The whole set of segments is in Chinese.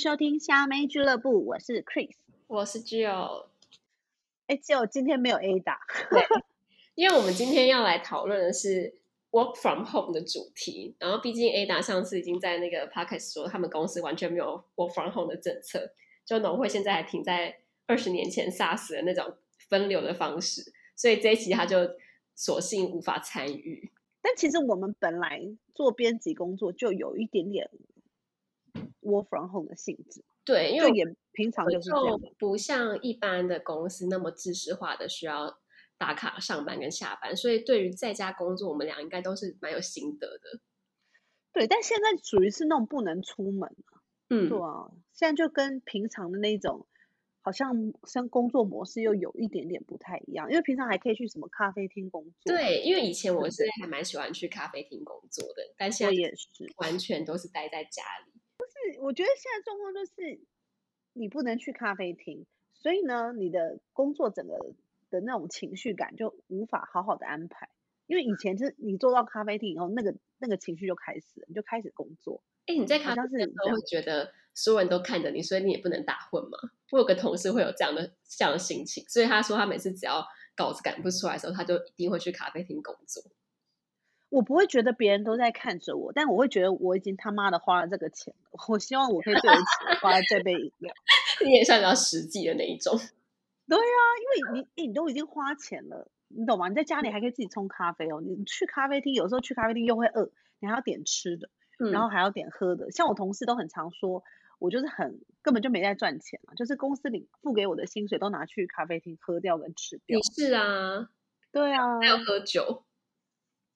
收听虾妹俱乐部，我是 Chris，我是 Jill。哎，Jill，今天没有 Ada，对，因为我们今天要来讨论的是 Work from Home 的主题。然后，毕竟 Ada 上次已经在那个 Podcast 说，他们公司完全没有 Work from Home 的政策，就农会现在还停在二十年前 SARS 的那种分流的方式，所以这一期他就索性无法参与。但其实我们本来做编辑工作就有一点点 work from home 的性质，对，因为也平常就是这样，不像一般的公司那么知识化的需要打卡上班跟下班，所以对于在家工作，我们俩应该都是蛮有心得的。对，但现在属于是那种不能出门，嗯，对啊，现在就跟平常的那种。好像像工作模式又有一点点不太一样，因为平常还可以去什么咖啡厅工作。对，因为以前我是还蛮喜欢去咖啡厅工作的，但现在也是完全都是待在家里。我觉得现在状况就是你不能去咖啡厅，所以呢，你的工作整个的那种情绪感就无法好好的安排。因为以前是你坐到咖啡厅以后，那个那个情绪就开始了，你就开始工作。哎，你在咖啡厅的时候会觉得所有人都看着你，所以你也不能打混嘛？我有个同事会有这样的这样的心情，所以他说他每次只要稿子赶不出来的时候，他就一定会去咖啡厅工作。我不会觉得别人都在看着我，但我会觉得我已经他妈的花了这个钱了，我希望我可以对得起花了这杯饮料。你也算比较实际的那一种。对啊，因为你你都已经花钱了，你懂吗？你在家里还可以自己冲咖啡哦，你去咖啡厅有时候去咖啡厅又会饿，你还要点吃的，嗯、然后还要点喝的。像我同事都很常说。我就是很根本就没在赚钱嘛，就是公司里付给我的薪水都拿去咖啡厅喝掉跟吃掉。你是啊，对啊，还要喝酒，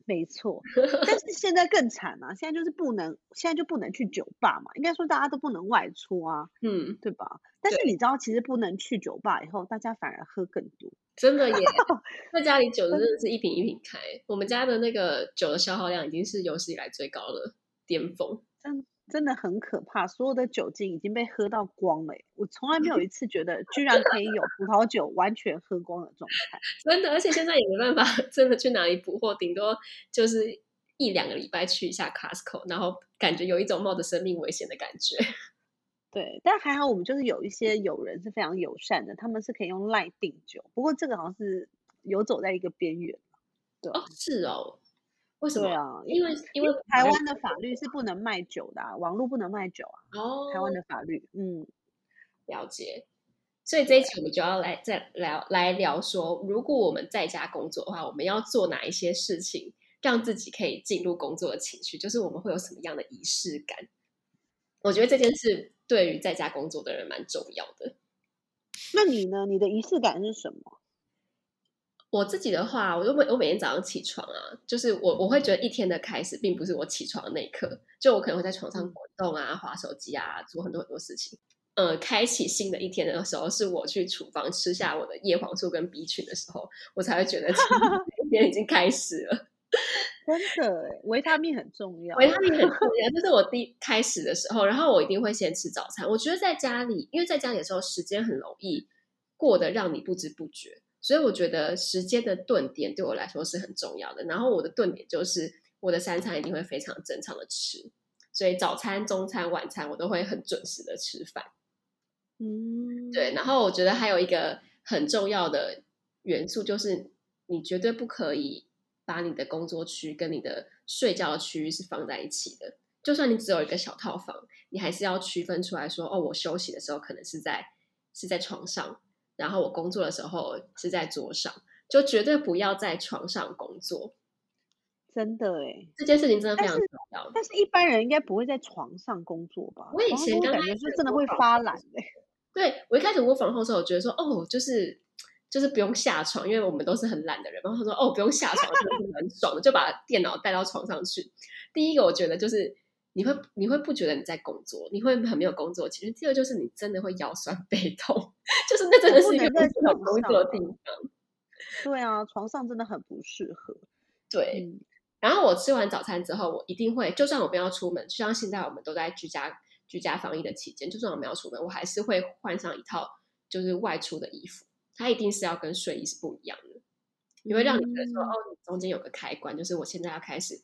没错。但是现在更惨啊，现在就是不能，现在就不能去酒吧嘛。应该说大家都不能外出啊，嗯，对吧？但是你知道，其实不能去酒吧以后，大家反而喝更多。真的耶，在家里酒真的是一瓶一瓶开。我们家的那个酒的消耗量已经是有史以来最高的巅峰。真。真的很可怕，所有的酒精已经被喝到光了。我从来没有 一次觉得居然可以有葡萄酒完全喝光的状态。真的，而且现在也没办法真的去哪里补货，顶多就是一两个礼拜去一下 Costco，然后感觉有一种冒着生命危险的感觉。对，但还好我们就是有一些友人是非常友善的，他们是可以用 LINE 订酒。不过这个好像是游走在一个边缘。对哦，是哦。为什么？对啊，因为因为台湾的法律是不能卖酒的啊，网络不能卖酒啊。哦，台湾的法律，嗯，了解。所以这一期我们就要来再聊来聊说，如果我们在家工作的话，我们要做哪一些事情，让自己可以进入工作的情绪？就是我们会有什么样的仪式感？我觉得这件事对于在家工作的人蛮重要的。那你呢？你的仪式感是什么？我自己的话，我就每我每天早上起床啊，就是我我会觉得一天的开始，并不是我起床的那一刻，就我可能会在床上滚动啊、划手机啊，做很多很多事情。呃，开启新的一天的时候，是我去厨房吃下我的叶黄素跟 B 群的时候，我才会觉得 今天已经开始了。真的，维他命很重要，维他命很重要。这是我第一开始的时候，然后我一定会先吃早餐。我觉得在家里，因为在家里的时候，时间很容易过得让你不知不觉。所以我觉得时间的顿点对我来说是很重要的。然后我的顿点就是我的三餐一定会非常正常的吃，所以早餐、中餐、晚餐我都会很准时的吃饭。嗯，对。然后我觉得还有一个很重要的元素就是，你绝对不可以把你的工作区跟你的睡觉的区域是放在一起的。就算你只有一个小套房，你还是要区分出来说，哦，我休息的时候可能是在是在床上。然后我工作的时候是在桌上，就绝对不要在床上工作。真的哎，这件事情真的非常重要。但是一般人应该不会在床上工作吧？我以前刚刚感觉是真的会发懒哎。对，我一开始我访后的时候，我觉得说哦，就是就是不用下床，因为我们都是很懒的人。然后他说哦，不用下床，真的是很爽的，就把电脑带到床上去。第一个我觉得就是。你会你会不觉得你在工作？你会很没有工作。其实第二就是你真的会腰酸 背痛，就是那真的是一个不适合工作的地方。对啊，床上真的很不适合。对、嗯，然后我吃完早餐之后，我一定会，就算我不要出门，就像现在我们都在居家居家防疫的期间，就算我们要出门，我还是会换上一套就是外出的衣服。它一定是要跟睡衣是不一样的，你会让你觉得说、嗯、哦，你中间有个开关，就是我现在要开始。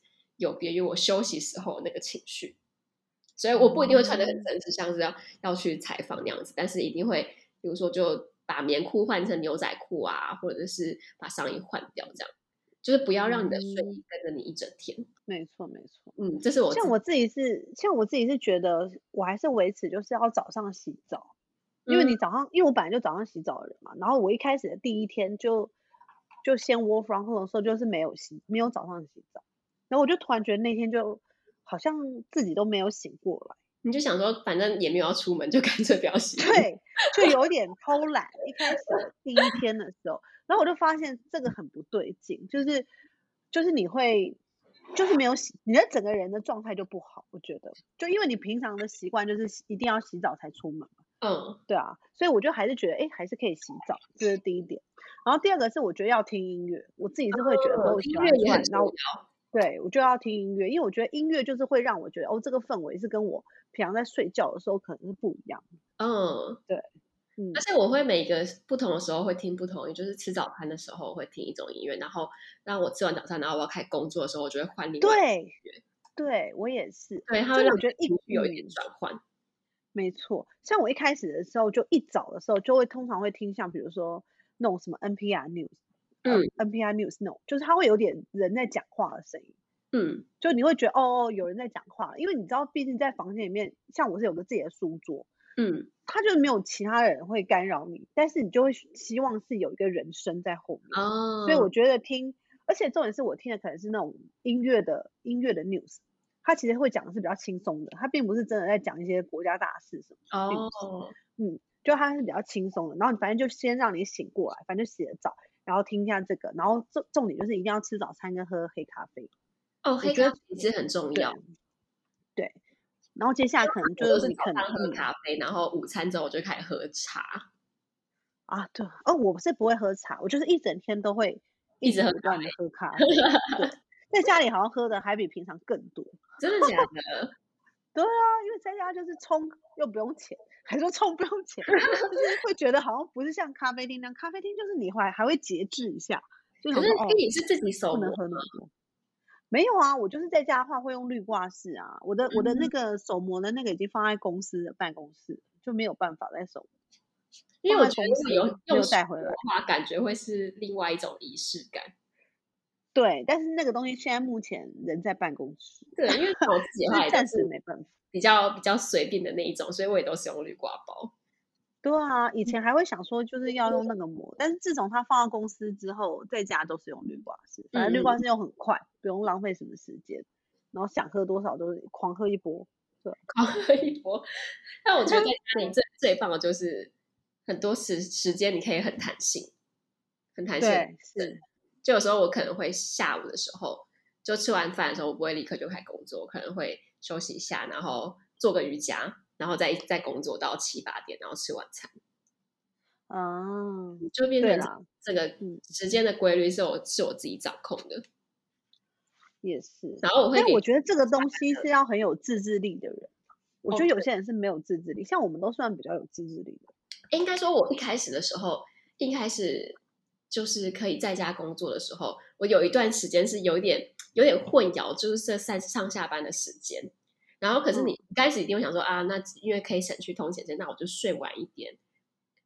有别于我休息时候那个情绪，所以我不一定会穿得很正式，像是要要去采访那样子，但是一定会，比如说就把棉裤换成牛仔裤啊，或者是把上衣换掉，这样。就是不要让你的睡衣跟着你一整天。嗯、没错，没错，嗯，这是我像我自己是像我自己是觉得我还是维持就是要早上洗澡，因为你早上、嗯、因为我本来就早上洗澡的人嘛，然后我一开始的第一天就就先 work from home 的时候就是没有洗没有早上洗澡，然后我就突然觉得那天就。好像自己都没有醒过来，你就想说，反正也没有要出门，就干脆不要洗。对，就有点偷懒。一开始第一天的时候，然后我就发现这个很不对劲，就是就是你会就是没有洗，你的整个人的状态就不好。我觉得，就因为你平常的习惯就是一定要洗澡才出门。嗯，对啊，所以我就还是觉得，哎，还是可以洗澡，这是第一点。然后第二个是，我觉得要听音乐，我自己是会觉得我喜欢、哦、音乐也很重要。对，我就要听音乐，因为我觉得音乐就是会让我觉得哦，这个氛围是跟我平常在睡觉的时候可能是不一样。嗯，对，嗯，而且我会每个不同的时候会听不同，就是吃早餐的时候会听一种音乐，然后让我吃完早餐，然后我要开始工作的时候，我就会换另外音乐。对，对我也是。对，他我觉得一有一点转换。没错，像我一开始的时候，就一早的时候就会通常会听像比如说那种什么 NPR News。嗯，NPR News no，就是它会有点人在讲话的声音，嗯，就你会觉得哦，有人在讲话，因为你知道，毕竟在房间里面，像我是有个自己的书桌，嗯，他就没有其他人会干扰你，但是你就会希望是有一个人声在后面，哦，所以我觉得听，而且重点是我听的可能是那种音乐的音乐的 news，他其实会讲的是比较轻松的，他并不是真的在讲一些国家大事什么，哦，嗯，就他是比较轻松的，然后反正就先让你醒过来，反正就洗了澡。然后听一下这个，然后重重点就是一定要吃早餐跟喝黑咖啡。哦，黑咖啡其实很重要。对。对，然后接下来可能就是你可能喝咖啡，然后午餐之后我就开始喝茶。啊，对。哦，我是不会喝茶，我就是一整天都会一直不断的喝咖啡。对，在家里好像喝的还比平常更多。真的假的？对啊，因为在家就是冲又不用钱。还说冲不用钱，就是会觉得好像不是像咖啡厅那样，咖啡厅就是你还还会节制一下。就可是因为你是自己手不能喝那么多。没有啊，我就是在家的话会用滤挂式啊。我的、嗯、我的那个手磨的那个已经放在公司的办公室，就没有办法再手。因为我觉得有用带回来的话，感觉会是另外一种仪式感。对，但是那个东西现在目前人在办公室。对，因为我自己 的话暂时没办法。比较比较随便的那一种，所以我也都是用绿挂包。对啊，以前还会想说就是要用那个膜，嗯、但是自从它放到公司之后，在家都是用绿挂式，反正绿挂式又很快，嗯、不用浪费什么时间，然后想喝多少都是狂喝一波，对，狂喝一波。但我觉得在 家里最最棒的就是很多时时间你可以很弹性，很弹性。是。就有时候我可能会下午的时候，就吃完饭的时候，我不会立刻就开始工作，我可能会。休息一下，然后做个瑜伽，然后再再工作到七八点，然后吃晚餐。哦，就变成这个时间的规律是我是我自己掌控的。也是，然后我会，但我觉得这个东西是要很有自制力的人。我觉得有些人是没有自制力，像我们都算比较有自制力的。应该说，我一开始的时候，一开始就是可以在家工作的时候，我有一段时间是有一点。有点混淆，就是这上上下班的时间，然后可是你开始一定会想说、嗯、啊，那因为可以省去通勤时间，那我就睡晚一点，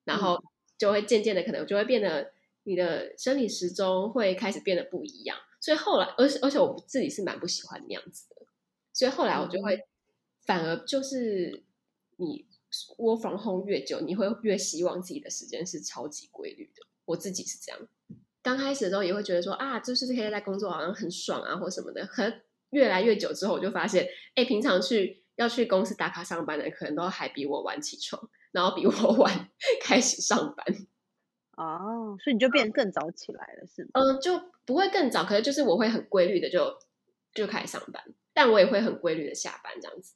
然后就会渐渐的可能就会变得你的生理时钟会开始变得不一样，所以后来，而且而且我自己是蛮不喜欢那样子的，所以后来我就会反而就是你 work from home 越久，你会越希望自己的时间是超级规律的，我自己是这样。刚开始的时候也会觉得说啊，就是可以在工作好像很爽啊，或什么的。可越来越久之后，我就发现，哎，平常去要去公司打卡上班的，可能都还比我晚起床，然后比我 晚开始上班。哦，所以你就变得更早起来了，嗯、是吗？嗯，就不会更早，可是就是我会很规律的就就开始上班，但我也会很规律的下班，这样子。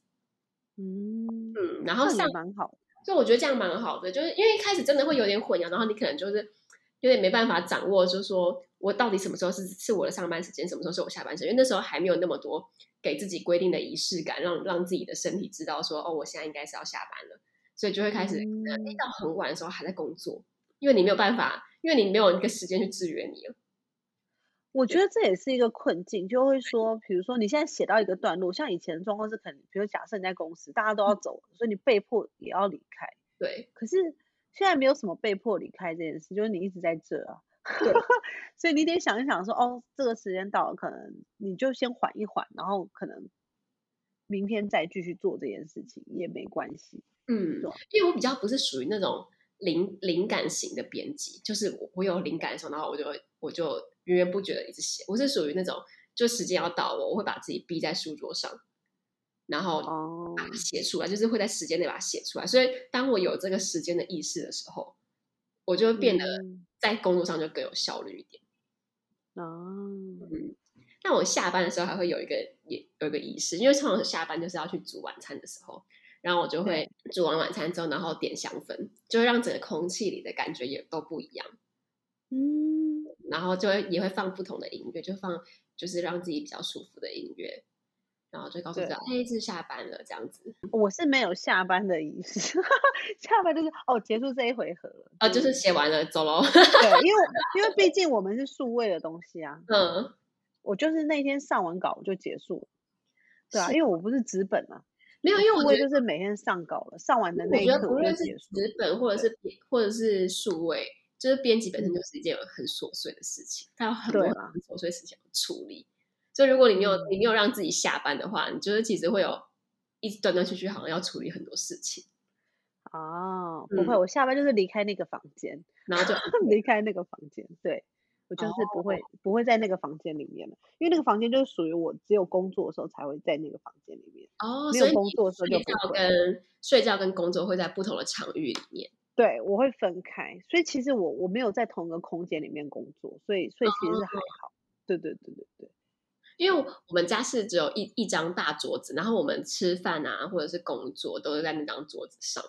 嗯嗯，然后上蛮好，所以我觉得这样蛮好的，就是因为一开始真的会有点混淆，然后你可能就是。有点没办法掌握，就是说我到底什么时候是是我的上班时间，什么时候是我下班时间？因为那时候还没有那么多给自己规定的仪式感，让让自己的身体知道说，哦，我现在应该是要下班了，所以就会开始、嗯、到很晚的时候还在工作，因为你没有办法，因为你没有一个时间去制约你了。我觉得这也是一个困境，就会说，比如说你现在写到一个段落，像以前的状况是可能，比如假设你在公司，大家都要走，所以你被迫也要离开。对。可是现在没有什么被迫离开这件事，就是你一直在这啊。对。所以你得想一想说，哦，这个时间到了，可能你就先缓一缓，然后可能明天再继续做这件事情也没关系。嗯，因为我比较不是属于那种灵灵感型的编辑，就是我我有灵感的时候，然后我就我就。源源不绝的一直写，我是属于那种，就时间要到我，我会把自己逼在书桌上，然后把它写出来，就是会在时间内把它写出来。所以当我有这个时间的意识的时候，我就会变得在工作上就更有效率一点。哦，嗯，那我下班的时候还会有一个也有一个仪式，因为通常下班就是要去煮晚餐的时候，然后我就会煮完晚餐之后，然后点香氛，就会让整个空气里的感觉也都不一样。嗯，然后就会也会放不同的音乐，就放就是让自己比较舒服的音乐，然后就告诉自己，哎，是下班了这样子。我是没有下班的意思，下班就是哦，结束这一回合了，啊，就是写完了走喽。对，因为因为毕竟我们是数位的东西啊，嗯，我就是那天上完稿就结束了，对啊，因为我不是纸本啊，没有，因为我就是每天上稿了，上完的那一刻就结束。纸本或者是或者是数位。就是编辑本身就是一件很琐碎的事情，它有很多很琐碎事情要处理。所以如果你没有你没有让自己下班的话，你就是其实会有一直断断续续，好像要处理很多事情。哦，不会，我下班就是离开那个房间，然后就离开那个房间。对，我就是不会不会在那个房间里面了，因为那个房间就是属于我只有工作的时候才会在那个房间里面。哦，没有工作的时候就不会。跟睡觉跟工作会在不同的场域里面。对，我会分开，所以其实我我没有在同一个空间里面工作，所以所以其实是还好。Oh. 对对对对对，因为我们家是只有一一张大桌子，然后我们吃饭啊或者是工作都是在那张桌子上。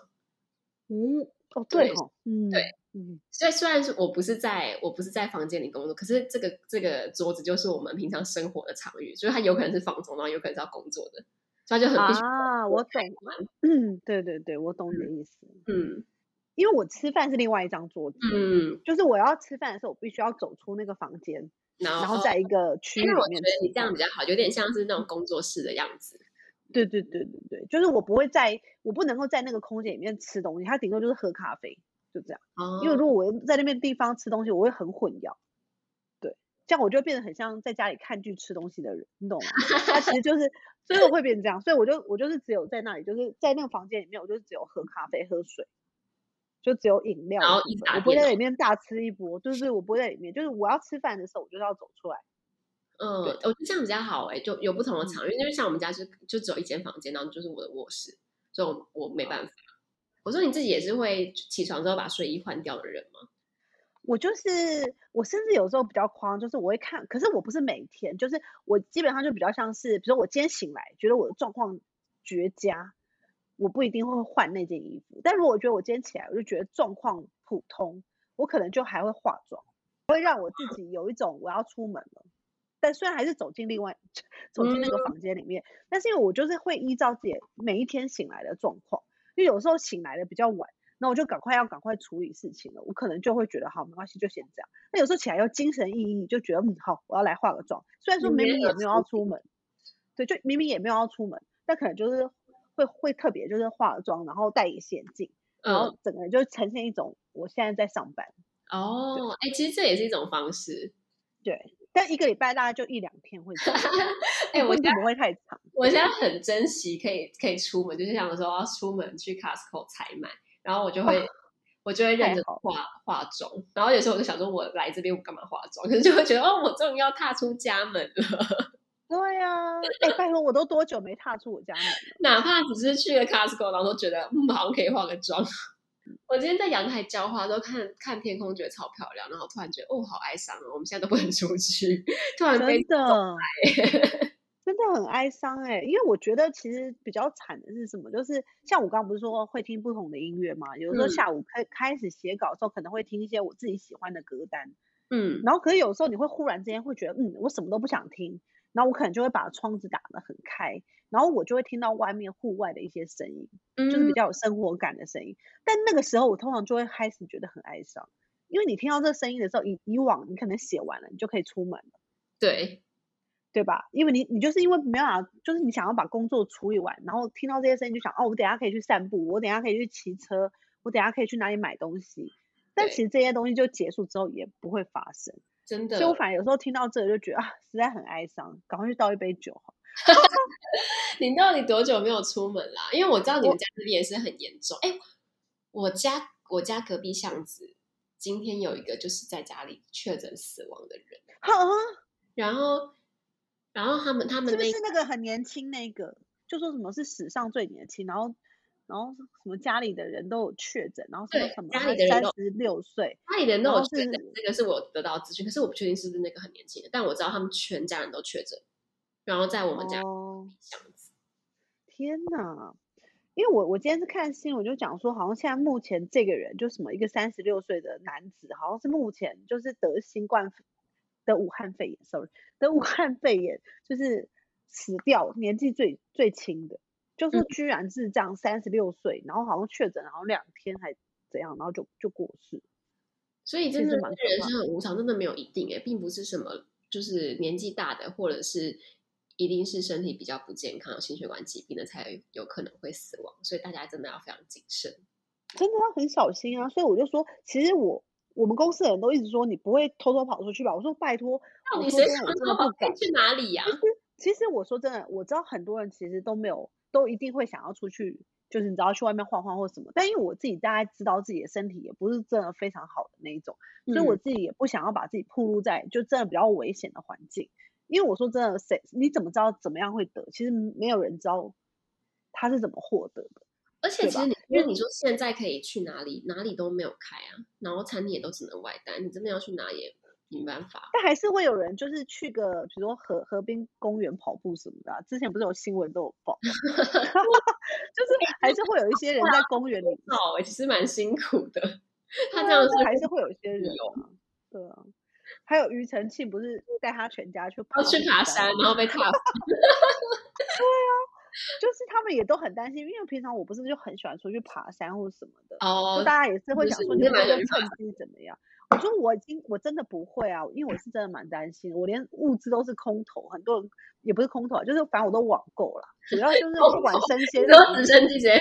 嗯，哦对哦，嗯对，嗯，所以虽然是我不是在我不是在房间里工作，可是这个这个桌子就是我们平常生活的场域，所以它有可能是放松，然后有可能是要工作的，所以就很必须啊，我懂，嗯，对对对，我懂你的意思，嗯。因为我吃饭是另外一张桌子，嗯，就是我要吃饭的时候，我必须要走出那个房间，然后在一个区域里面吃。我觉得你这样比较好，有点像是那种工作室的样子。对对对对对，就是我不会在，我不能够在那个空间里面吃东西，它顶多就是喝咖啡，就这样。哦。因为如果我在那边地方吃东西，我会很混淆。对，这样我就变得很像在家里看剧吃东西的人，你懂吗？它其实就是，所以我会变成这样，所以我就我就是只有在那里，就是在那个房间里面，我就只有喝咖啡、喝水。就只有饮料，然后我不会在里面大吃一波，就是我不会在里面，就是我要吃饭的时候，我就要走出来。嗯，我觉得这样比较好哎、欸，就有不同的场域，因为像我们家是就只有一间房间，然后就是我的卧室，所以我我没办法。我说你自己也是会起床之后把睡衣换掉的人吗？我就是我，甚至有时候比较夸张，就是我会看，可是我不是每天，就是我基本上就比较像是，比如说我今天醒来觉得我的状况绝佳。我不一定会换那件衣服，但如果我觉得我今天起来我就觉得状况普通，我可能就还会化妆，会让我自己有一种我要出门了。但虽然还是走进另外 走进那个房间里面，但是因为我就是会依照自己每一天醒来的状况，因为有时候醒来的比较晚，那我就赶快要赶快处理事情了，我可能就会觉得好没关系，就先这样。那有时候起来又精神奕奕，就觉得嗯好，我要来化个妆。虽然说明明也没有要出门，对，就明明也没有要出门，但可能就是。会会特别就是化妆，然后戴隐形眼镜，然后整个人就呈现一种我现在在上班。哦，哎，其实这也是一种方式。对，但一个礼拜大概就一两天会这样。哎，我现在不会太长。我现在很珍惜可以可以出门，就是想说要出门去 Costco 采买，然后我就会、哦、我就会认真化化妆，然后有时候我就想说，我来这边我干嘛化妆？可是就会觉得哦，我终于要踏出家门了。对呀、啊，哎、欸，拜托，我都多久没踏出我家门了？哪怕只是去了 Costco，然后都觉得嗯，好像可以化个妆。我今天在阳台浇花，都看看天空，觉得超漂亮，然后突然觉得哦，好哀伤哦，我们现在都不能出去，突然被真的，真的很哀伤哎，因为我觉得其实比较惨的是什么？就是像我刚刚不是说会听不同的音乐嘛，有时候下午开开始写稿的时候，可能会听一些我自己喜欢的歌单，嗯，然后可是有时候你会忽然之间会觉得，嗯，我什么都不想听。然后我可能就会把窗子打得很开，然后我就会听到外面户外的一些声音，嗯，就是比较有生活感的声音。但那个时候我通常就会开始觉得很哀伤，因为你听到这声音的时候，以以往你可能写完了，你就可以出门了，对，对吧？因为你你就是因为没办法，就是你想要把工作处理完，然后听到这些声音就想，哦，我等下可以去散步，我等下可以去骑车，我等下可以去哪里买东西。但其实这些东西就结束之后也不会发生，真的。所以我反而有时候听到这个就觉得啊，实在很哀伤，赶快去倒一杯酒好。你到底多久没有出门啦？因为我知道你们家这边也是很严重。哎，我家我家隔壁巷子今天有一个就是在家里确诊死亡的人。哈，然后然后他们他们那是不是那个很年轻那个，就说什么是史上最年轻，然后。然后什么家里的人都有确诊，然后说什么家里的人三十六岁，家里的人都有确诊，这个是我得到的资讯，可是我不确定是不是那个很年轻的，但我知道他们全家人都确诊，然后在我们家这样子。天哪！因为我我今天是看新闻，就讲说好像现在目前这个人就什么一个三十六岁的男子，好像是目前就是得新冠得武汉肺炎，sorry，得武汉肺炎就是死掉年纪最最轻的。就是居然是这样，三十六岁，然后好像确诊，然后两天还怎样，然后就就过世。所以真的，人生很无常，真的没有一定诶，并不是什么就是年纪大的，或者是一定是身体比较不健康、心血管疾病的才有可能会死亡。所以大家真的要非常谨慎，真的要很小心啊！所以我就说，其实我我们公司的人都一直说你不会偷偷跑出去吧？我说拜托，那你谁想偷偷跑去哪里呀？其实我说真的，我知道很多人其实都没有。都一定会想要出去，就是你知道去外面晃晃或什么。但因为我自己大概知道自己的身体也不是真的非常好的那一种，嗯、所以我自己也不想要把自己暴露在就真的比较危险的环境。因为我说真的，谁你怎么知道怎么样会得？其实没有人知道他是怎么获得的。而且其实你因为你说现在可以去哪里，哪里都没有开啊，然后餐厅也都只能外带，你真的要去哪里？没办法，但还是会有人就是去个，比如说河河边公园跑步什么的、啊。之前不是有新闻都有报，就是还是会有一些人在公园里跑、欸，其实蛮辛苦的。他这样子还是会有一些人、啊，对啊。还有庾澄庆不是带他全家去跑去爬山，然后被踏死。对啊，就是他们也都很担心，因为平常我不是就很喜欢出去爬山或什么的，哦，就大家也是会想说你们这趁机怎么样。我说我已经我真的不会啊，因为我是真的蛮担心，我连物资都是空投，很多人也不是空投，就是反正我都网购了，主要就是不管生鲜，直升机直接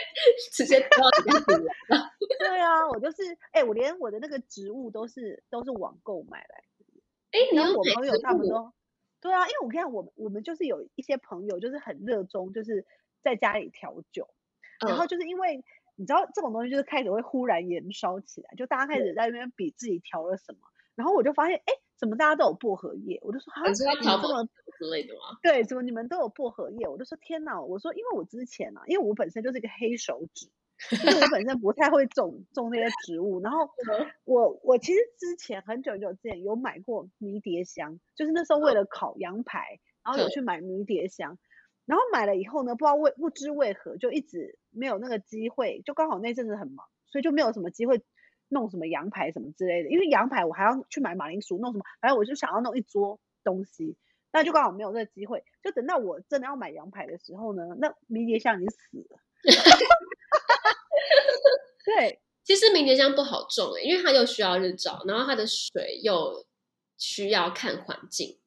直接到你家里来。对啊，我就是哎、欸，我连我的那个植物都是都是网购买来。哎、欸，你有我朋友他们说，对啊，因为我看我们我们就是有一些朋友就是很热衷，就是在家里调酒，然后就是因为。嗯你知道这种东西就是开始会忽然燃烧起来，就大家开始在那边比自己调了什么，然后我就发现，哎，怎么大家都有薄荷叶？我就说，啊，你是要调什么之类的吗？对，怎么你们都有薄荷叶？我就说，天哪！我说，因为我之前啊，因为我本身就是一个黑手指，因为我本身不太会种种那些植物，然后 我我其实之前很久很久之前有买过迷迭香，就是那时候为了烤羊排，然后有去买迷迭香。然后买了以后呢，不知道为不知为何就一直没有那个机会，就刚好那阵子很忙，所以就没有什么机会弄什么羊排什么之类的。因为羊排我还要去买马铃薯，弄什么，反正我就想要弄一桌东西，那就刚好没有这个机会。就等到我真的要买羊排的时候呢，那迷迭香已经死了。对，其实迷迭香不好种诶，因为它又需要日照，然后它的水又需要看环境。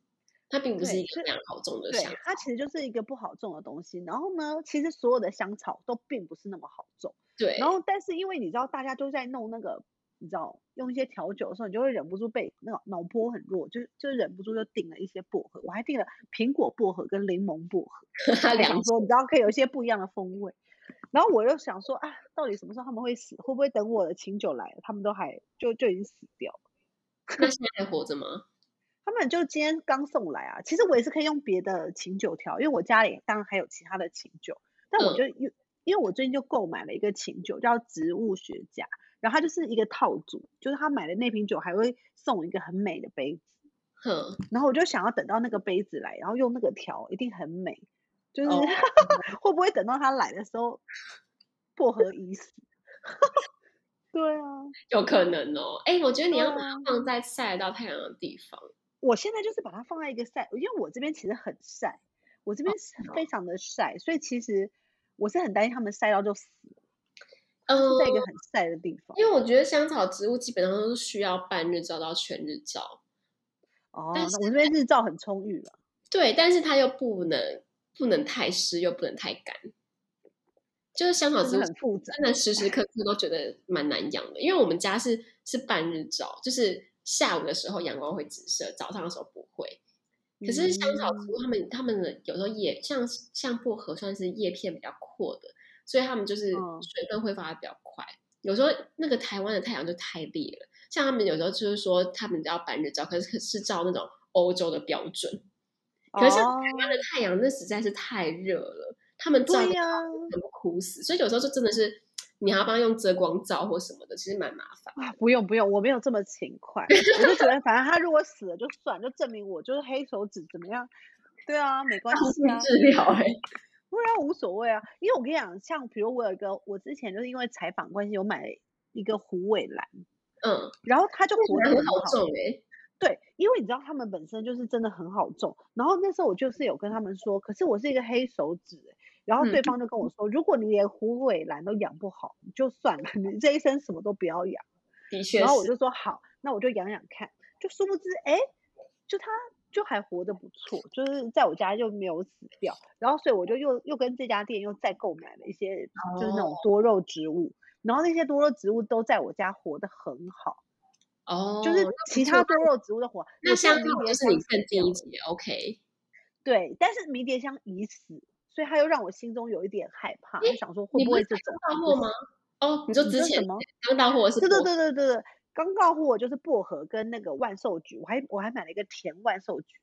它并不是一个非常好种的香草，它其实就是一个不好种的东西。然后呢，其实所有的香草都并不是那么好种。对。然后，但是因为你知道，大家都在弄那个，你知道，用一些调酒的时候，你就会忍不住被那个脑波很弱，就就忍不住就订了一些薄荷。我还订了苹果薄荷跟柠檬薄荷，两说你知道可以有一些不一样的风味。然后我又想说啊，到底什么时候他们会死？会不会等我的琴酒来了，他们都还就就已经死掉了？那现在还活着吗？他们就今天刚送来啊，其实我也是可以用别的琴酒调，因为我家里当然还有其他的琴酒，但我就因、嗯、因为我最近就购买了一个琴酒叫植物学家，然后它就是一个套组，就是他买的那瓶酒还会送一个很美的杯子，嗯，然后我就想要等到那个杯子来，然后用那个调一定很美，就是、哦、会不会等到他来的时候薄荷已死？对啊，有可能哦，哎，我觉得你要把它放在晒到太阳的地方。我现在就是把它放在一个晒，因为我这边其实很晒，我这边非常的晒，哦、所以其实我是很担心他们晒到就死了。嗯，在一个很晒的地方。因为我觉得香草植物基本上都是需要半日照到全日照。哦，那我这边日照很充裕了。对，但是它又不能不能太湿，又不能太干。就是香草植物真的时时刻刻都觉得蛮难养的。因为我们家是是半日照，就是下午的时候阳光会直射，早上的时候不会。可是香草植物它们它们的有时候叶像像薄荷算是叶片比较阔的，所以它们就是水分挥发的比较快。嗯、有时候那个台湾的太阳就太烈了，像他们有时候就是说他们要半日照，可是可是照那种欧洲的标准。可是像台湾的太阳那实在是太热了。他们照呀，很苦死，啊，所以有时候就真的是你还要帮他用遮光罩或什么的，其实蛮麻烦。啊，不用不用，我没有这么勤快，我就觉得反正他如果死了就算，就证明我就是黑手指怎么样？对啊，没关系啊，治疗哎，不然无所谓啊。因为我跟你讲，像比如我有一个，我之前就是因为采访关系，有买一个虎尾兰，嗯，然后它就活得很好，好重哎，欸。对，因为你知道他们本身就是真的很好种，然后那时候我就是有跟他们说，可是我是一个黑手指，然后对方就跟我说，嗯、如果你连虎尾兰都养不好，你就算了，你这一生什么都不要养。的确，然后我就说好，那我就养养看，就殊不知，哎，就他就还活得不错，就是在我家就没有死掉，然后所以我就又又跟这家店又再购买了一些，就是那种多肉植物，哦、然后那些多肉植物都在我家活得很好。哦，就是其他多肉植物的火，那像迷迭香是更近一级，OK。对，但是迷迭香已死，所以他又让我心中有一点害怕，就想说会不会这种刚到货吗？哦，你说之前什么刚到货是？对对对对对对，刚到货就是薄荷跟那个万寿菊，我还我还买了一个甜万寿菊，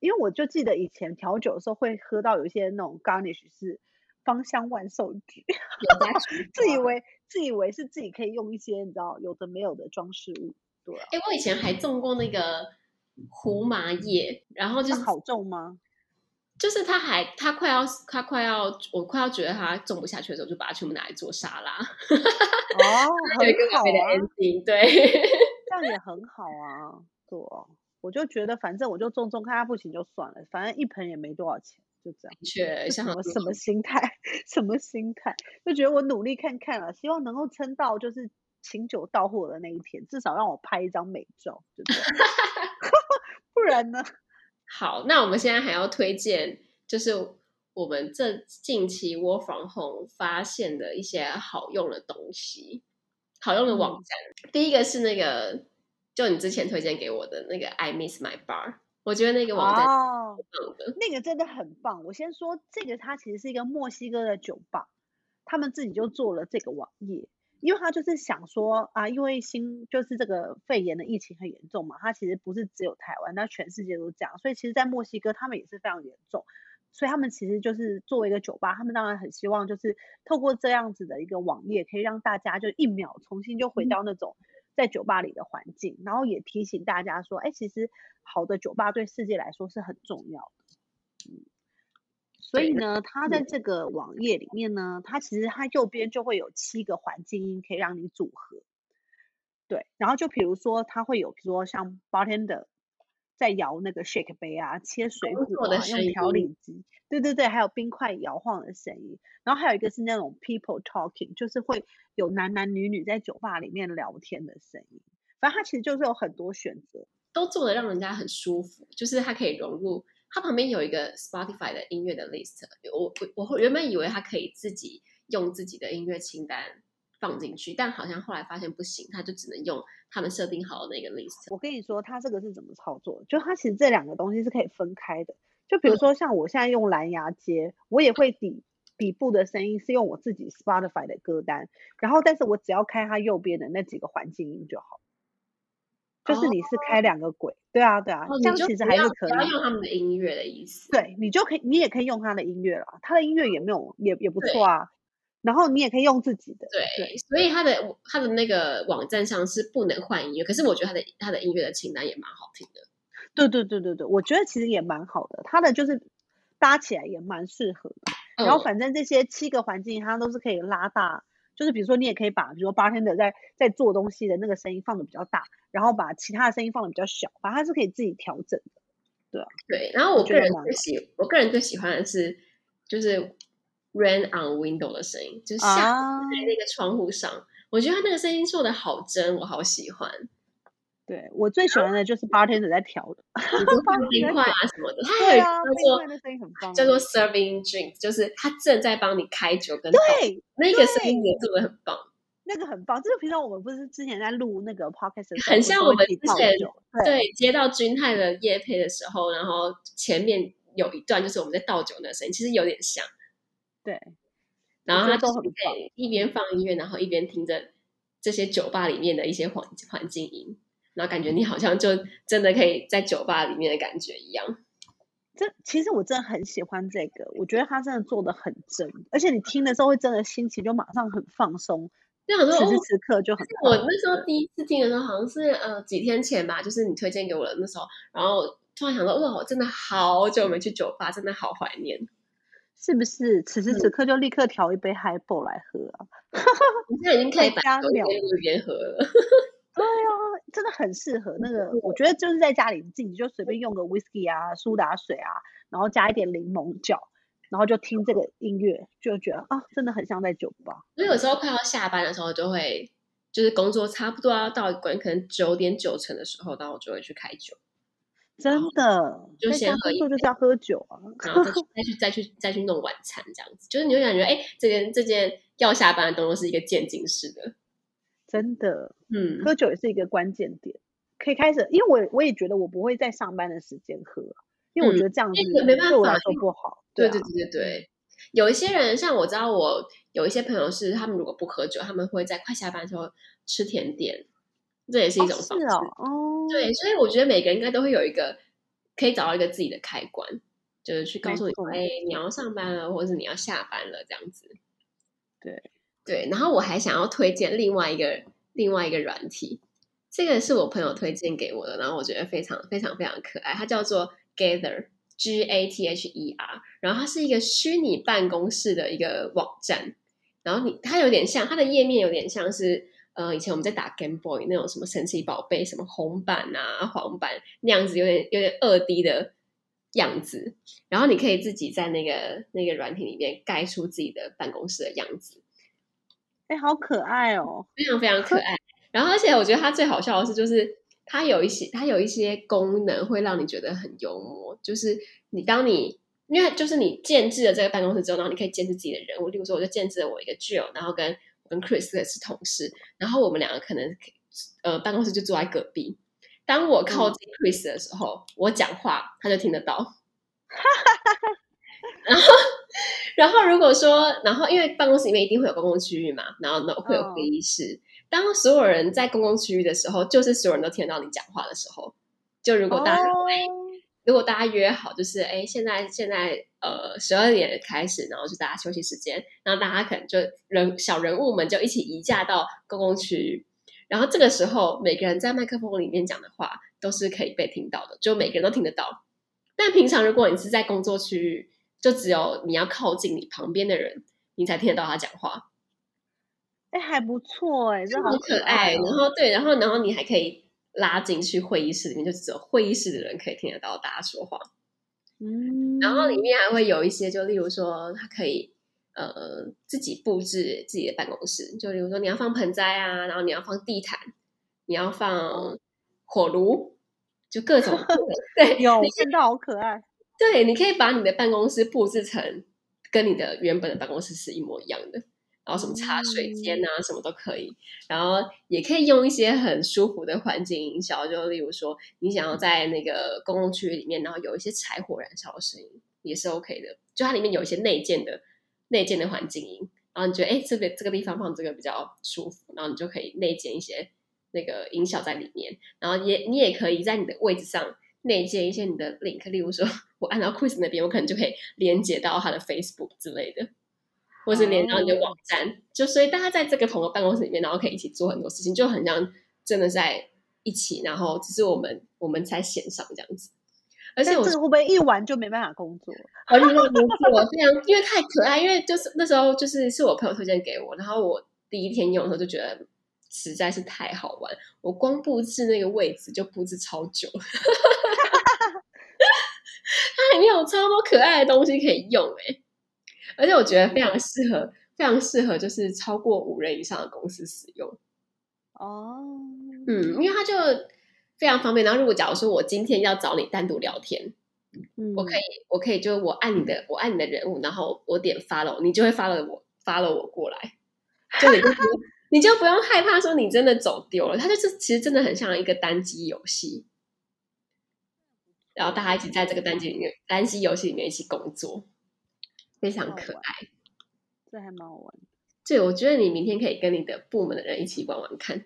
因为我就记得以前调酒的时候会喝到有一些那种 garnish 是芳香万寿菊，自以为自以为是自己可以用一些你知道有的没有的装饰物。哎、欸，我以前还种过那个胡麻叶，然后就是好种吗？就是它还它快要它快要我快要觉得它种不下去的时候，就把它全部拿来做沙拉。哦，很好啊，对，这样也很好啊。对，我就觉得反正我就种种看它不行就算了，反正一盆也没多少钱，就这样。确，什么什么心态？什么心态？就觉得我努力看看了，希望能够撑到就是。清酒到货的那一天，至少让我拍一张美照，对不对？不然呢？好，那我们现在还要推荐，就是我们这近期 Work from Home 发现的一些好用的东西，好用的网站。嗯、第一个是那个，就你之前推荐给我的那个 I Miss My Bar，我觉得那个网站哦，那个真的很棒。我先说这个，它其实是一个墨西哥的酒吧，他们自己就做了这个网页。因为他就是想说啊，因为新就是这个肺炎的疫情很严重嘛，他其实不是只有台湾，那全世界都这样，所以其实，在墨西哥他们也是非常严重，所以他们其实就是作为一个酒吧，他们当然很希望就是透过这样子的一个网页，可以让大家就一秒重新就回到那种在酒吧里的环境，然后也提醒大家说，哎，其实好的酒吧对世界来说是很重要的，嗯。所以呢，它在这个网页里面呢，它其实它右边就会有七个环境音可以让你组合。对，然后就比如说它会有，比如说像 bartender 在摇那个 shake 杯啊，切水果啊，用调理机，对对对，还有冰块摇晃的声音。然后还有一个是那种 people talking，就是会有男男女女在酒吧里面聊天的声音。反正它其实就是有很多选择，都做的让人家很舒服，就是它可以融入。它旁边有一个 Spotify 的音乐的 list，我我我原本以为它可以自己用自己的音乐清单放进去，但好像后来发现不行，它就只能用他们设定好的那个 list。我跟你说，它这个是怎么操作？就它其实这两个东西是可以分开的。就比如说像我现在用蓝牙接，我也会底底部的声音是用我自己 Spotify 的歌单，然后但是我只要开它右边的那几个环境音就好。就是你是开两个轨，对啊对啊，这样其实还是可以。要用他们的音乐的意思。对，你就可以，你也可以用他的音乐了，他的音乐也没有，也也不错啊。然后你也可以用自己的。对，所以他的他的那个网站上是不能换音乐，可是我觉得他的他的音乐的清单也蛮好听的。对对对对对，我觉得其实也蛮好的，他的就是搭起来也蛮适合的。然后反正这些七个环境，它都是可以拉大。就是比如说，你也可以把，比如说 bartender 在在做东西的那个声音放的比较大，然后把其他的声音放的比较小，反正它是可以自己调整的，对啊。对，然后我个人最喜，我个人最喜欢的是就是 rain on window 的声音，就是下在那个窗户上，啊、我觉得它那个声音做的好真，我好喜欢。对，我最喜欢的就是 bartender 在调的，放冰块啊什么的。他还有一个叫做叫做 serving drink，就是他正在帮你开酒跟对，那个声音也做的很棒。那个很棒，就是平常我们不是之前在录那个 podcast，很像我们之前对，对接到君太的夜配的时候，然后前面有一段就是我们在倒酒的声音，其实有点像。对，然后他都很对，一边放音乐，然后一边听着这些酒吧里面的一些环环境音，然后感觉你好像就真的可以在酒吧里面的感觉一样。这其实我真的很喜欢这个，我觉得他真的做的很真，而且你听的时候会真的心情就马上很放松。就想说，此时此刻就很。我那时候第一次听的时候，好像是呃几天前吧，就是你推荐给我的那时候，然后突然想到，哇，我真的好久没去酒吧，真的好怀念，是不是？此时此刻就立刻调一杯 Highball 来喝啊！你现在已经可以把酒边录边喝了。对啊，真的很适合那个。我觉得就是在家里自己就随便用个 Whisky 啊、苏打水啊，然后加一点柠檬角。然后就听这个音乐，就觉得啊，真的很像在酒吧。所以有时候快要下班的时候，就会就是工作差不多要到关，可能九点九成的时候，然后我就会去开酒。真的，就先喝，就是要喝酒啊，然后再去再去再去再去弄晚餐这样子。就是你会感觉，哎，这件这件要下班的动作是一个渐进式的。真的，嗯，喝酒也是一个关键点，可以开始。因为我我也觉得我不会在上班的时间喝。因为我觉得这样子对我来说不好。对对对对对，有一些人，像我知道，我有一些朋友是，他们如果不喝酒，他们会在快下班的时候吃甜点，这也是一种方式。哦，对，所以我觉得每个人应该都会有一个可以找到一个自己的开关，就是去告诉你，哎，你要上班了，或者是你要下班了，这样子。对对，然后我还想要推荐另外一个另外一个软体，这个是我朋友推荐给我的，然后我觉得非常非常非常可爱，它叫做。Gather G A T H E R，然后它是一个虚拟办公室的一个网站，然后你它有点像它的页面有点像是呃以前我们在打 Game Boy 那种什么神奇宝贝什么红版啊黄版那样子有点有点二 D 的样子，然后你可以自己在那个那个软体里面盖出自己的办公室的样子，哎，好可爱哦，非常非常可爱。然后而且我觉得它最好笑的是就是。它有一些，它有一些功能会让你觉得很幽默。就是你当你，因为就是你建置了这个办公室之后，然后你可以建置自己的人物。例如说，我就建置了我一个 Jill，然后跟跟 Chris 也是同事，然后我们两个可能呃办公室就坐在隔壁。当我靠近 Chris 的时候，嗯、我讲话他就听得到。然后，然后如果说，然后因为办公室里面一定会有公共区域嘛，然后呢会有会议室。哦当所有人在公共区域的时候，就是所有人都听得到你讲话的时候。就如果大家、oh. 如果大家约好，就是哎，现在现在呃十二点开始，然后就大家休息时间，然后大家可能就人小人物们就一起移驾到公共区域，然后这个时候每个人在麦克风里面讲的话都是可以被听到的，就每个人都听得到。但平常如果你是在工作区域，就只有你要靠近你旁边的人，你才听得到他讲话。哎，还不错哎，这好可爱。然后对，然后然后你还可以拉进去会议室里面，就只有会议室的人可以听得到大家说话。嗯，然后里面还会有一些，就例如说，他可以呃自己布置自己的办公室，就例如说你要放盆栽啊，然后你要放地毯，你要放火炉，就各种 对，有真的好可爱。对，你可以把你的办公室布置成跟你的原本的办公室是一模一样的。然后什么茶水间啊，什么都可以。然后也可以用一些很舒服的环境营销，就例如说，你想要在那个公共区域里面，然后有一些柴火燃烧的声音，也是 OK 的。就它里面有一些内建的内建的环境音，然后你觉得哎，这个这个地方放这个比较舒服，然后你就可以内建一些那个音效在里面。然后也你也可以在你的位置上内建一些你的 link，例如说我按到 Quiz 那边，我可能就可以连接到他的 Facebook 之类的。或是连到你的网站，oh. 就所以大家在这个同个办公室里面，然后可以一起做很多事情，就很像真的在一起，然后只是我们我们在线上这样子。而且我这个会不会一玩就没办法工作？而且那个工作非常，因为太可爱，因为就是那时候就是是我朋友推荐给我，然后我第一天用的时候就觉得实在是太好玩，我光布置那个位置就布置超久，它里面有超多可爱的东西可以用哎、欸。而且我觉得非常适合，非常适合，就是超过五人以上的公司使用。哦，嗯，因为它就非常方便。然后如果假如说我今天要找你单独聊天，嗯，我可以我可以就我按你的我按你的人物，然后我点 follow，你就会 follow 我 follow 我过来，就你就你就不用害怕说你真的走丢了。它就是其实真的很像一个单机游戏，然后大家一起在这个单机里面单机游戏里面一起工作，非常可爱，这还蛮好玩。对，我觉得你明天可以跟你的部门的人一起玩玩看。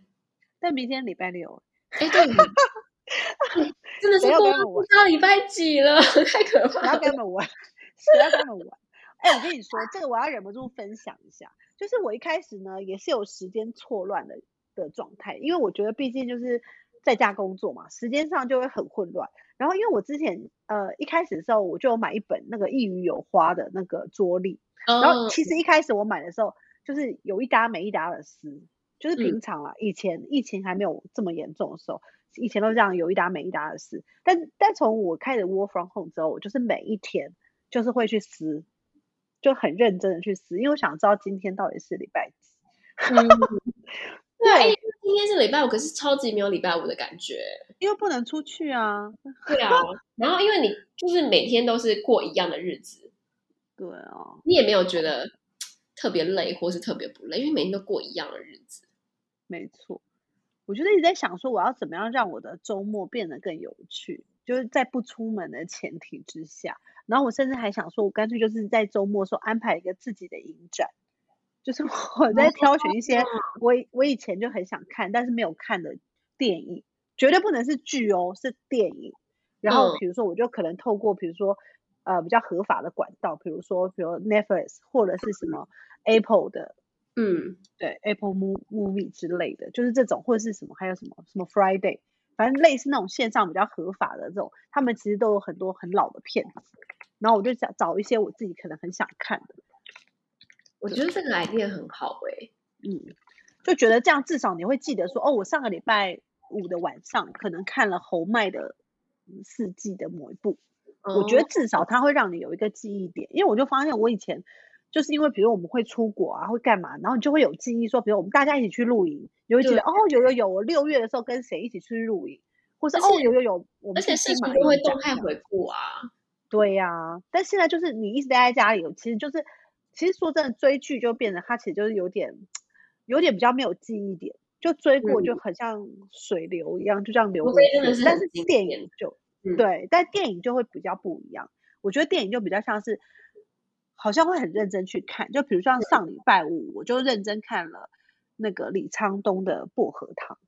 但明天礼拜六，哎，对，真的是过不知道礼拜几了，太可怕了。不要跟他们玩，不要跟他们玩。哎，我跟你说，这个我要忍不住分享一下。就是我一开始呢，也是有时间错乱的的状态，因为我觉得毕竟就是在家工作嘛，时间上就会很混乱。然后因为我之前呃一开始的时候，我就有买一本那个一语有花的那个桌历，然后其实一开始我买的时候。就是有一搭没一搭的撕，就是平常啊，以前疫情还没有这么严重的时候，以前都这样有一搭没一搭的撕。但但从我开始 work from home 之后，我就是每一天就是会去撕，就很认真的去撕，因为我想知道今天到底是礼拜几。嗯、对，今天是礼拜五，可是超级没有礼拜五的感觉，因为不能出去啊。对啊，然后因为你就是每天都是过一样的日子，对啊，你也没有觉得。特别累，或是特别不累，因为每天都过一样的日子。没错，我觉得一直在想说，我要怎么样让我的周末变得更有趣，就是在不出门的前提之下。然后我甚至还想说，我干脆就是在周末时候安排一个自己的影展，就是我在挑选一些我我以前就很想看但是没有看的电影，绝对不能是剧哦，是电影。然后比如说，我就可能透过比如说。呃，比较合法的管道，比如说，比如 Netflix 或者是什么 Apple 的，嗯，对，Apple Movie 之类的，就是这种，或者是什么，还有什么什么 Friday，反正类似那种线上比较合法的这种，他们其实都有很多很老的片子，然后我就想找一些我自己可能很想看的。我觉得这个 idea 很好诶、欸，嗯，就觉得这样至少你会记得说，哦，我上个礼拜五的晚上可能看了侯麦的四季的某一部。我觉得至少它会让你有一个记忆点，因为我就发现我以前就是因为，比如我们会出国啊，会干嘛，然后你就会有记忆说，比如我们大家一起去露营，你会记得哦，有有有，我六月的时候跟谁一起去露营，或是哦，有有有，我们而且甚至都会动态回顾啊。对呀、啊，但现在就是你一直待在家里，其实就是其实说真的，追剧就变得它其实就是有点有点比较没有记忆点，就追过就很像水流一样，嗯、就这样流过去。但是电影就。嗯、对，但电影就会比较不一样。我觉得电影就比较像是，好像会很认真去看。就比如说上礼拜五，我就认真看了那个李沧东的《薄荷糖》。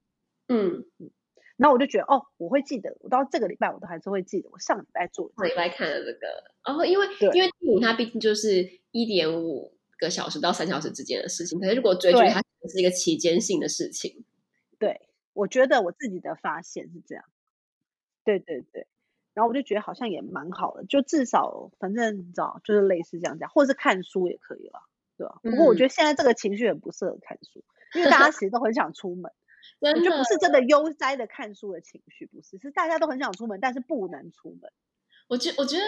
嗯嗯，然后我就觉得，哦，我会记得。我到这个礼拜我都还是会记得。我上礼拜做的，上礼拜看了这个。然后因为因为电影它毕竟就是一点五个小时到三小时之间的事情，可是如果追剧，它是一个期间性的事情。对，我觉得我自己的发现是这样。对对对，然后我就觉得好像也蛮好的，就至少反正你知道，就是类似这样讲，或者是看书也可以了，对吧？不过我觉得现在这个情绪很不适合看书，嗯、因为大家其实都很想出门，我觉得不是真的悠哉的看书的情绪，不是，是大家都很想出门，但是不能出门。我觉我觉得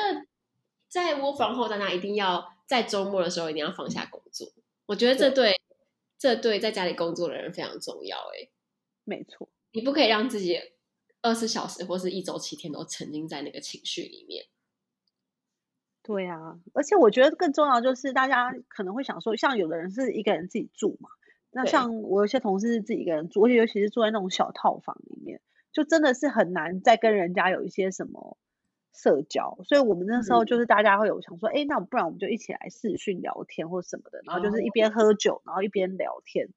在 work from home 大家一定要在周末的时候一定要放下工作，我觉得这对，对这对在家里工作的人非常重要。哎，没错，你不可以让自己。二十小时或是一周七天都沉浸在那个情绪里面。对啊，而且我觉得更重要就是大家可能会想说，像有的人是一个人自己住嘛，那像我有些同事是自己一个人住，而且尤其是住在那种小套房里面，就真的是很难再跟人家有一些什么社交。所以我们那时候就是大家会有想说，哎、嗯，那不然我们就一起来视讯聊天或什么的，然后就是一边喝酒，然后一边聊天。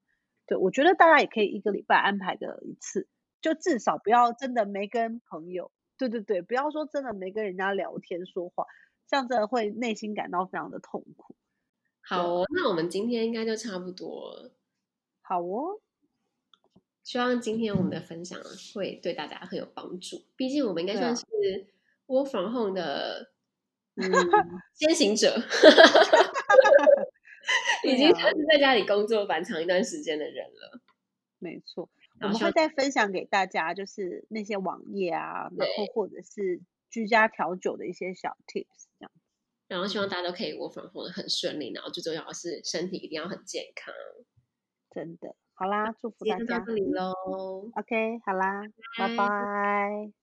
对，我觉得大家也可以一个礼拜安排个一次。就至少不要真的没跟朋友，对对对，不要说真的没跟人家聊天说话，这样子会内心感到非常的痛苦。好哦，那我们今天应该就差不多了。好哦，希望今天我们的分享会对大家很有帮助。毕竟我们应该算是 work from home 的 嗯先行者，已经算是在家里工作蛮长一段时间的人了。没错。我们会再分享给大家，就是那些网页啊，然后或者是居家调酒的一些小 tips 这样。然后希望大家都可以 work from home 的很顺利，然后最重要的是身体一定要很健康。真的。好啦，祝福大家。到这里喽。OK，好啦，拜拜。